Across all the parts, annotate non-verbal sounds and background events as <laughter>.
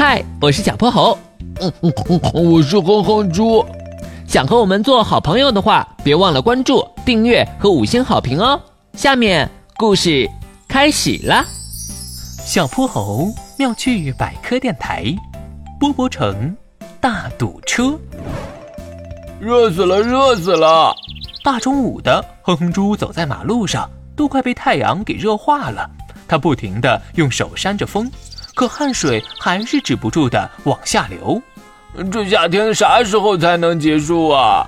嗨，我是小泼猴。嗯嗯嗯，我是哼哼猪。想和我们做好朋友的话，别忘了关注、订阅和五星好评哦。下面故事开始了。小泼猴妙趣百科电台，波波城大堵车，热死了，热死了！大中午的，哼哼猪走在马路上，都快被太阳给热化了。他不停地用手扇着风，可汗水还是止不住的往下流。这夏天啥时候才能结束啊？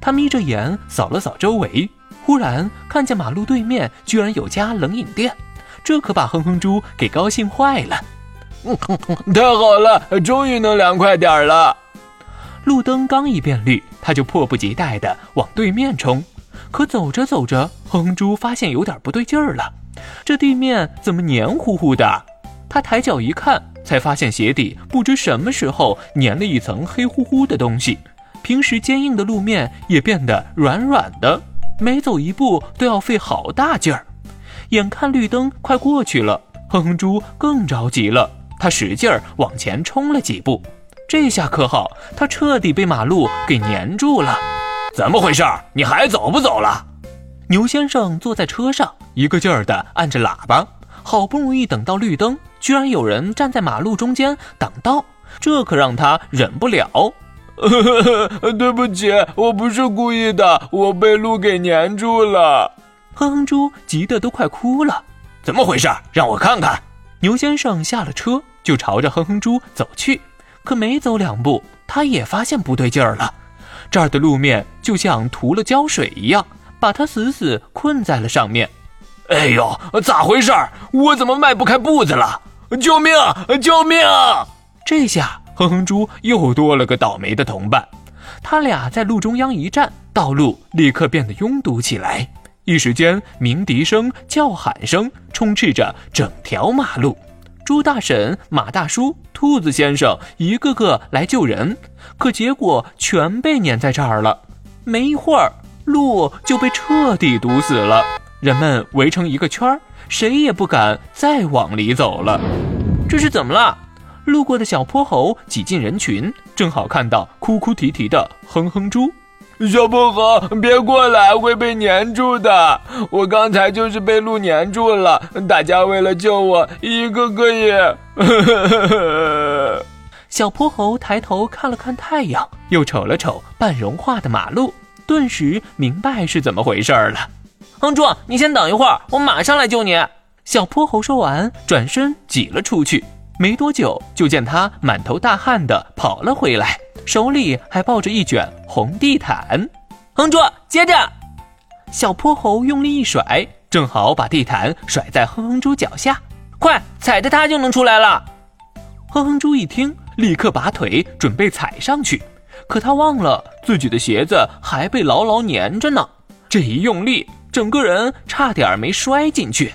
他眯着眼扫了扫周围，忽然看见马路对面居然有家冷饮店，这可把哼哼猪给高兴坏了。太好了，终于能凉快点了。路灯刚一变绿，他就迫不及待地往对面冲。可走着走着，哼哼猪发现有点不对劲儿了，这地面怎么黏糊糊的？他抬脚一看。才发现鞋底不知什么时候粘了一层黑乎乎的东西，平时坚硬的路面也变得软软的，每走一步都要费好大劲儿。眼看绿灯快过去了，哼哼猪更着急了，他使劲儿往前冲了几步，这下可好，他彻底被马路给粘住了。怎么回事？你还走不走了？牛先生坐在车上，一个劲儿地按着喇叭，好不容易等到绿灯。居然有人站在马路中间挡道，这可让他忍不了。<laughs> 对不起，我不是故意的，我被路给粘住了。哼哼猪急得都快哭了。怎么回事？让我看看。牛先生下了车，就朝着哼哼猪走去。可没走两步，他也发现不对劲儿了。这儿的路面就像涂了胶水一样，把他死死困在了上面。哎呦，咋回事？我怎么迈不开步子了？救命啊！救命啊！这下哼哼猪又多了个倒霉的同伴。他俩在路中央一站，道路立刻变得拥堵起来。一时间，鸣笛声、叫喊声充斥着整条马路。猪大婶、马大叔、兔子先生一个个来救人，可结果全被撵在这儿了。没一会儿，路就被彻底堵死了。人们围成一个圈儿。谁也不敢再往里走了，这是怎么了？路过的小泼猴挤进人群，正好看到哭哭啼啼的哼哼猪。小泼猴，别过来，会被粘住的。我刚才就是被路粘住了，大家为了救我，一个个也…… <laughs> 小泼猴抬头看了看太阳，又瞅了瞅半融化的马路，顿时明白是怎么回事了。哼猪，你先等一会儿，我马上来救你。小泼猴说完，转身挤了出去。没多久，就见他满头大汗的跑了回来，手里还抱着一卷红地毯。哼猪，接着！小泼猴用力一甩，正好把地毯甩在哼哼猪脚下。快，踩着它就能出来了。哼哼猪一听，立刻拔腿准备踩上去，可他忘了自己的鞋子还被牢牢粘着呢。这一用力。整个人差点没摔进去，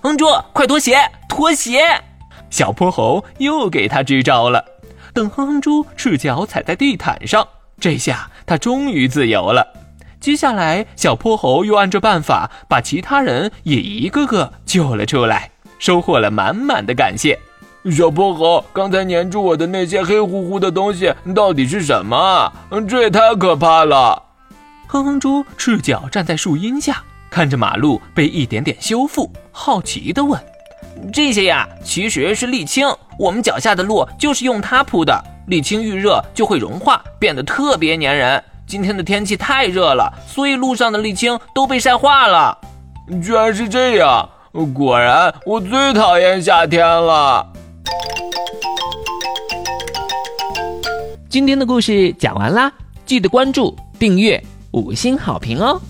哼猪，快脱鞋！脱鞋！小泼猴又给他支招了。等哼哼猪赤脚踩在地毯上，这下他终于自由了。接下来，小泼猴又按着办法把其他人也一个个救了出来，收获了满满的感谢。小泼猴，刚才粘住我的那些黑乎乎的东西到底是什么？这也太可怕了！哼哼猪赤脚站在树荫下。看着马路被一点点修复，好奇地问：“这些呀，其实是沥青。我们脚下的路就是用它铺的。沥青遇热就会融化，变得特别粘人。今天的天气太热了，所以路上的沥青都被晒化了。居然是这样！果然，我最讨厌夏天了。”今天的故事讲完啦，记得关注、订阅、五星好评哦！